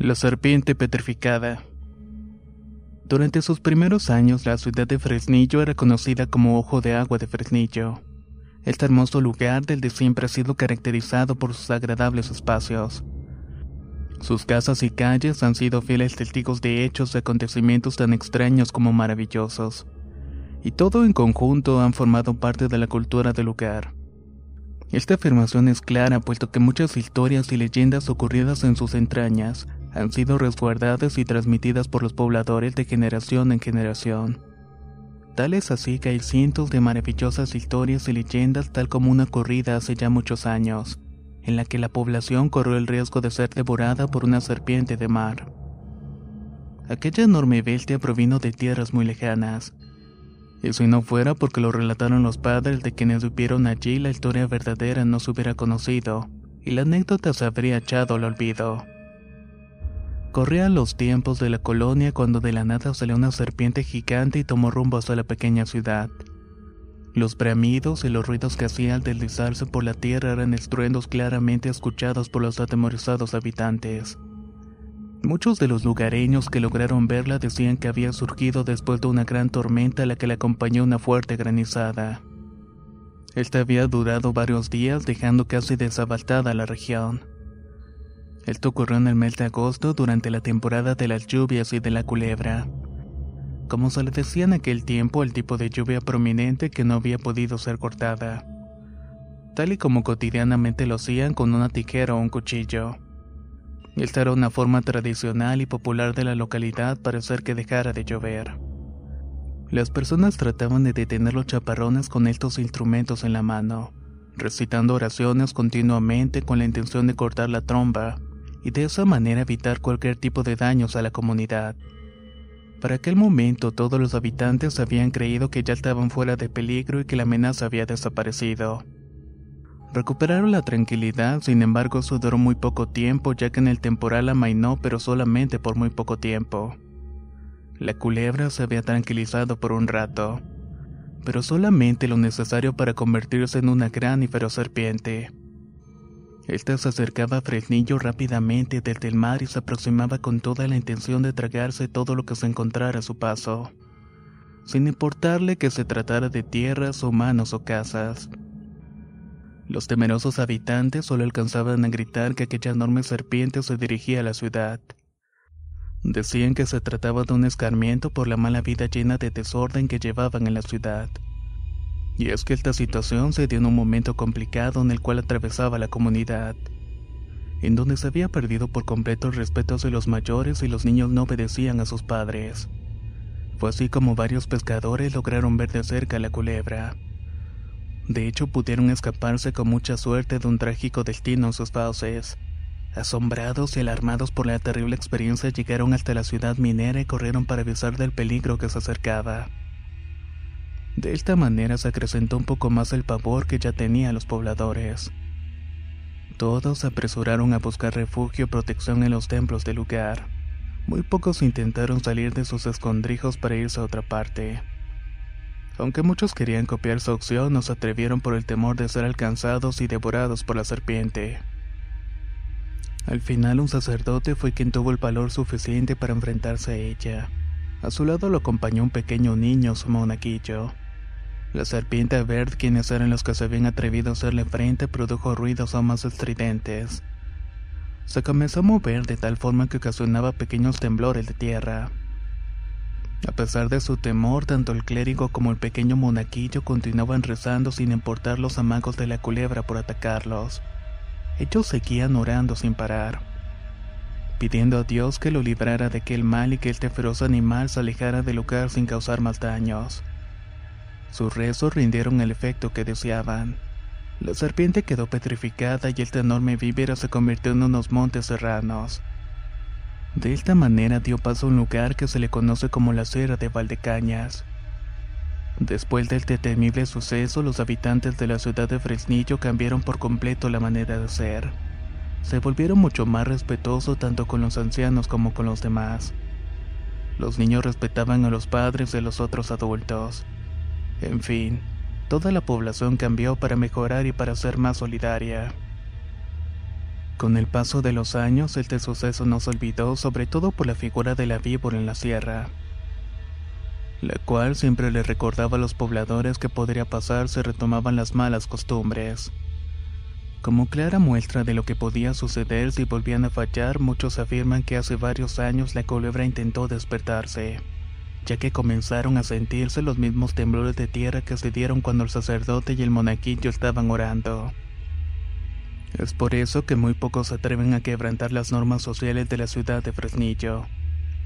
La serpiente petrificada. Durante sus primeros años, la ciudad de Fresnillo era conocida como Ojo de Agua de Fresnillo. Este hermoso lugar del de siempre ha sido caracterizado por sus agradables espacios. Sus casas y calles han sido fieles testigos de hechos y acontecimientos tan extraños como maravillosos. Y todo en conjunto han formado parte de la cultura del lugar. Esta afirmación es clara puesto que muchas historias y leyendas ocurridas en sus entrañas han sido resguardadas y transmitidas por los pobladores de generación en generación. Tal es así que hay cientos de maravillosas historias y leyendas tal como una corrida hace ya muchos años, en la que la población corrió el riesgo de ser devorada por una serpiente de mar. Aquella enorme bestia provino de tierras muy lejanas. Y si no fuera porque lo relataron los padres de quienes vivieron allí, la historia verdadera no se hubiera conocido, y la anécdota se habría echado al olvido. Corrían los tiempos de la colonia cuando de la nada salió una serpiente gigante y tomó rumbo hacia la pequeña ciudad. Los bramidos y los ruidos que hacía al deslizarse por la tierra eran estruendos claramente escuchados por los atemorizados habitantes. Muchos de los lugareños que lograron verla decían que había surgido después de una gran tormenta a la que le acompañó una fuerte granizada. Esta había durado varios días dejando casi desabastada la región. Esto ocurrió en el mes de agosto durante la temporada de las lluvias y de la culebra. Como se le decía en aquel tiempo, el tipo de lluvia prominente que no había podido ser cortada. Tal y como cotidianamente lo hacían con una tijera o un cuchillo. Esta era una forma tradicional y popular de la localidad para hacer que dejara de llover. Las personas trataban de detener los chaparrones con estos instrumentos en la mano, recitando oraciones continuamente con la intención de cortar la tromba y de esa manera evitar cualquier tipo de daños a la comunidad. Para aquel momento todos los habitantes habían creído que ya estaban fuera de peligro y que la amenaza había desaparecido. Recuperaron la tranquilidad, sin embargo eso duró muy poco tiempo ya que en el temporal amainó pero solamente por muy poco tiempo. La culebra se había tranquilizado por un rato, pero solamente lo necesario para convertirse en una gran y feroz serpiente. Esta se acercaba a Fresnillo rápidamente desde el mar y se aproximaba con toda la intención de tragarse todo lo que se encontrara a su paso, sin importarle que se tratara de tierras, humanos o casas. Los temerosos habitantes solo alcanzaban a gritar que aquella enorme serpiente se dirigía a la ciudad. Decían que se trataba de un escarmiento por la mala vida llena de desorden que llevaban en la ciudad. Y es que esta situación se dio en un momento complicado en el cual atravesaba la comunidad, en donde se había perdido por completo el respeto hacia los mayores y los niños no obedecían a sus padres. Fue así como varios pescadores lograron ver de cerca la culebra. De hecho, pudieron escaparse con mucha suerte de un trágico destino en sus fauces. Asombrados y alarmados por la terrible experiencia, llegaron hasta la ciudad minera y corrieron para avisar del peligro que se acercaba. De esta manera se acrecentó un poco más el pavor que ya tenían los pobladores. Todos apresuraron a buscar refugio y protección en los templos del lugar. Muy pocos intentaron salir de sus escondrijos para irse a otra parte. Aunque muchos querían copiar su opción, no se atrevieron por el temor de ser alcanzados y devorados por la serpiente. Al final un sacerdote fue quien tuvo el valor suficiente para enfrentarse a ella. A su lado lo acompañó un pequeño niño, su monaquillo. La serpiente verde, quienes eran los que se habían atrevido a hacerle frente, produjo ruidos aún más estridentes. Se comenzó a mover de tal forma que ocasionaba pequeños temblores de tierra. A pesar de su temor, tanto el clérigo como el pequeño monaquillo continuaban rezando sin importar los amagos de la culebra por atacarlos. Ellos seguían orando sin parar, pidiendo a Dios que lo librara de aquel mal y que este feroz animal se alejara del lugar sin causar más daños. Sus rezos rindieron el efecto que deseaban. La serpiente quedó petrificada y este enorme vívero se convirtió en unos montes serranos. De esta manera dio paso a un lugar que se le conoce como la Sierra de Valdecañas. Después del temible suceso, los habitantes de la ciudad de Fresnillo cambiaron por completo la manera de ser. Se volvieron mucho más respetuosos tanto con los ancianos como con los demás. Los niños respetaban a los padres de los otros adultos. En fin, toda la población cambió para mejorar y para ser más solidaria. Con el paso de los años, este suceso no se olvidó, sobre todo por la figura de la víbora en la sierra, la cual siempre le recordaba a los pobladores que podría pasar si retomaban las malas costumbres. Como clara muestra de lo que podía suceder si volvían a fallar, muchos afirman que hace varios años la culebra intentó despertarse ya que comenzaron a sentirse los mismos temblores de tierra que se dieron cuando el sacerdote y el monaquillo estaban orando. Es por eso que muy pocos se atreven a quebrantar las normas sociales de la ciudad de Fresnillo,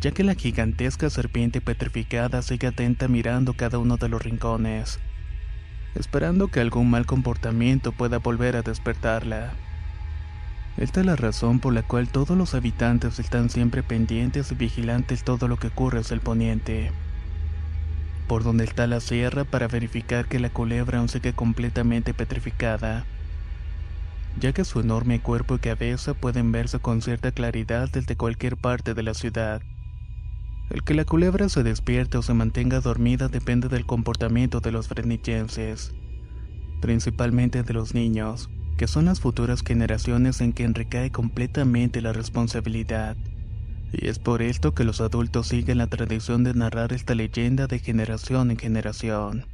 ya que la gigantesca serpiente petrificada sigue atenta mirando cada uno de los rincones, esperando que algún mal comportamiento pueda volver a despertarla. Esta es la razón por la cual todos los habitantes están siempre pendientes y vigilantes todo lo que ocurre hacia el poniente. Por donde está la sierra para verificar que la culebra aún sigue completamente petrificada, ya que su enorme cuerpo y cabeza pueden verse con cierta claridad desde cualquier parte de la ciudad. El que la culebra se despierte o se mantenga dormida depende del comportamiento de los fresnillenses, principalmente de los niños que son las futuras generaciones en quien recae completamente la responsabilidad. Y es por esto que los adultos siguen la tradición de narrar esta leyenda de generación en generación.